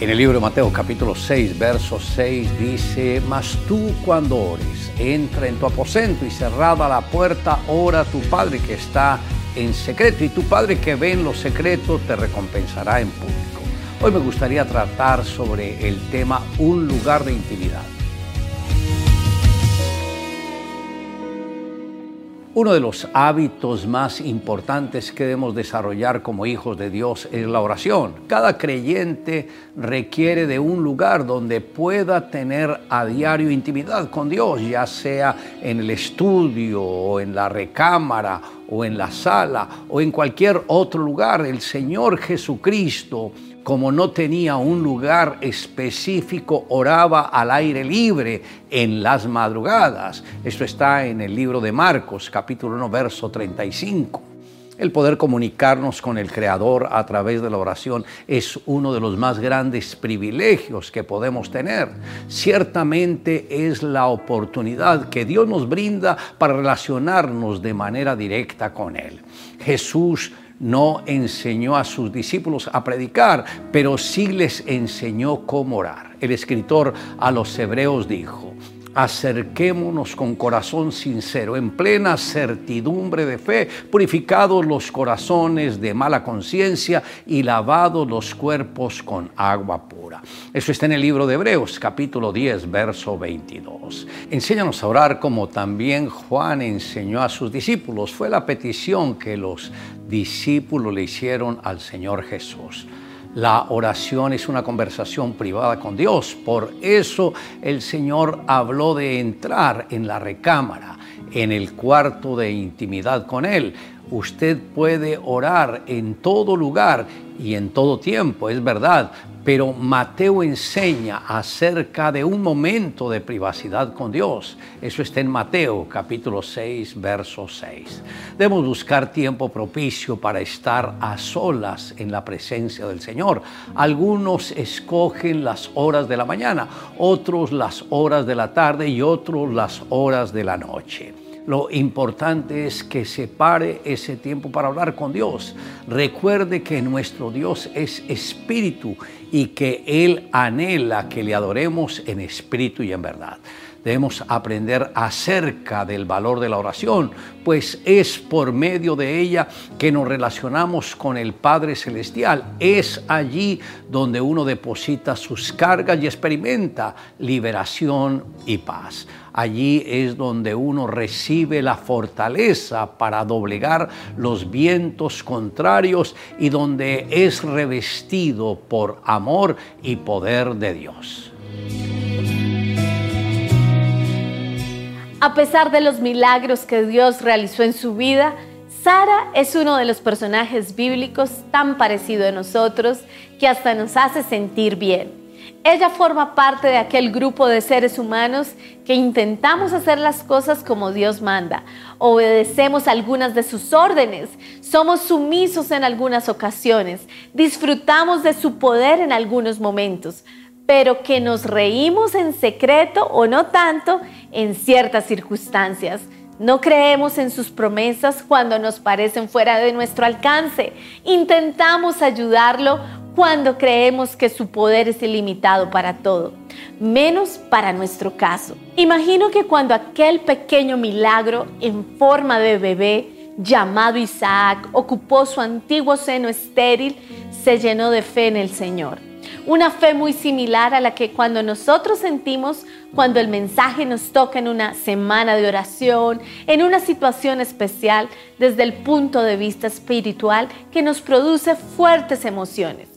En el libro de Mateo capítulo 6, verso 6 dice, mas tú cuando ores, entra en tu aposento y cerrada la puerta, ora a tu Padre que está en secreto y tu Padre que ve en lo secreto te recompensará en público. Hoy me gustaría tratar sobre el tema un lugar de intimidad. Uno de los hábitos más importantes que debemos desarrollar como hijos de Dios es la oración. Cada creyente requiere de un lugar donde pueda tener a diario intimidad con Dios, ya sea en el estudio o en la recámara o en la sala o en cualquier otro lugar. El Señor Jesucristo como no tenía un lugar específico, oraba al aire libre en las madrugadas. Esto está en el libro de Marcos, capítulo 1, verso 35. El poder comunicarnos con el Creador a través de la oración es uno de los más grandes privilegios que podemos tener. Ciertamente es la oportunidad que Dios nos brinda para relacionarnos de manera directa con Él. Jesús no enseñó a sus discípulos a predicar, pero sí les enseñó cómo orar. El escritor a los hebreos dijo, acerquémonos con corazón sincero, en plena certidumbre de fe, purificados los corazones de mala conciencia y lavados los cuerpos con agua pura. Eso está en el libro de Hebreos, capítulo 10, verso 22. Enséñanos a orar como también Juan enseñó a sus discípulos. Fue la petición que los discípulos le hicieron al Señor Jesús. La oración es una conversación privada con Dios. Por eso el Señor habló de entrar en la recámara, en el cuarto de intimidad con Él. Usted puede orar en todo lugar y en todo tiempo, es verdad, pero Mateo enseña acerca de un momento de privacidad con Dios. Eso está en Mateo capítulo 6, verso 6. Debemos buscar tiempo propicio para estar a solas en la presencia del Señor. Algunos escogen las horas de la mañana, otros las horas de la tarde y otros las horas de la noche. Lo importante es que separe ese tiempo para hablar con Dios. Recuerde que nuestro Dios es espíritu y que Él anhela que le adoremos en espíritu y en verdad. Debemos aprender acerca del valor de la oración, pues es por medio de ella que nos relacionamos con el Padre Celestial. Es allí donde uno deposita sus cargas y experimenta liberación y paz. Allí es donde uno recibe la fortaleza para doblegar los vientos contrarios y donde es revestido por amor y poder de Dios. A pesar de los milagros que Dios realizó en su vida, Sara es uno de los personajes bíblicos tan parecido a nosotros que hasta nos hace sentir bien. Ella forma parte de aquel grupo de seres humanos que intentamos hacer las cosas como Dios manda, obedecemos algunas de sus órdenes, somos sumisos en algunas ocasiones, disfrutamos de su poder en algunos momentos, pero que nos reímos en secreto o no tanto en ciertas circunstancias. No creemos en sus promesas cuando nos parecen fuera de nuestro alcance. Intentamos ayudarlo cuando creemos que su poder es ilimitado para todo, menos para nuestro caso. Imagino que cuando aquel pequeño milagro en forma de bebé llamado Isaac ocupó su antiguo seno estéril, se llenó de fe en el Señor. Una fe muy similar a la que cuando nosotros sentimos cuando el mensaje nos toca en una semana de oración, en una situación especial desde el punto de vista espiritual que nos produce fuertes emociones.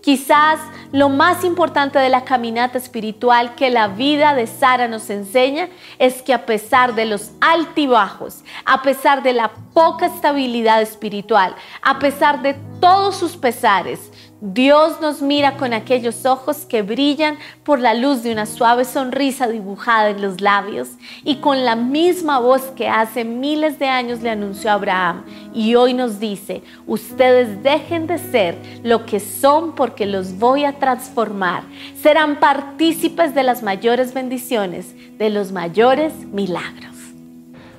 Quizás lo más importante de la caminata espiritual que la vida de Sara nos enseña es que a pesar de los altibajos, a pesar de la poca estabilidad espiritual, a pesar de todos sus pesares, Dios nos mira con aquellos ojos que brillan por la luz de una suave sonrisa dibujada en los labios y con la misma voz que hace miles de años le anunció a Abraham y hoy nos dice, ustedes dejen de ser lo que son porque los voy a transformar. Serán partícipes de las mayores bendiciones, de los mayores milagros.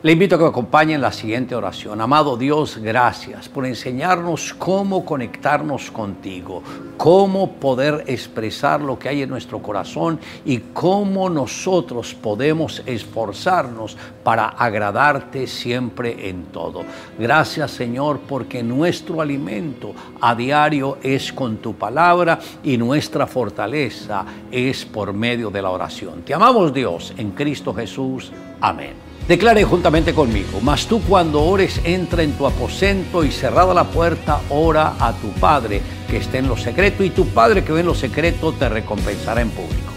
Le invito a que me acompañe en la siguiente oración. Amado Dios, gracias por enseñarnos cómo conectarnos contigo, cómo poder expresar lo que hay en nuestro corazón y cómo nosotros podemos esforzarnos para agradarte siempre en todo. Gracias Señor porque nuestro alimento a diario es con tu palabra y nuestra fortaleza es por medio de la oración. Te amamos Dios en Cristo Jesús. Amén. Declare juntamente conmigo, mas tú cuando ores entra en tu aposento y cerrada la puerta, ora a tu Padre que esté en lo secreto y tu Padre que ve en lo secreto te recompensará en público.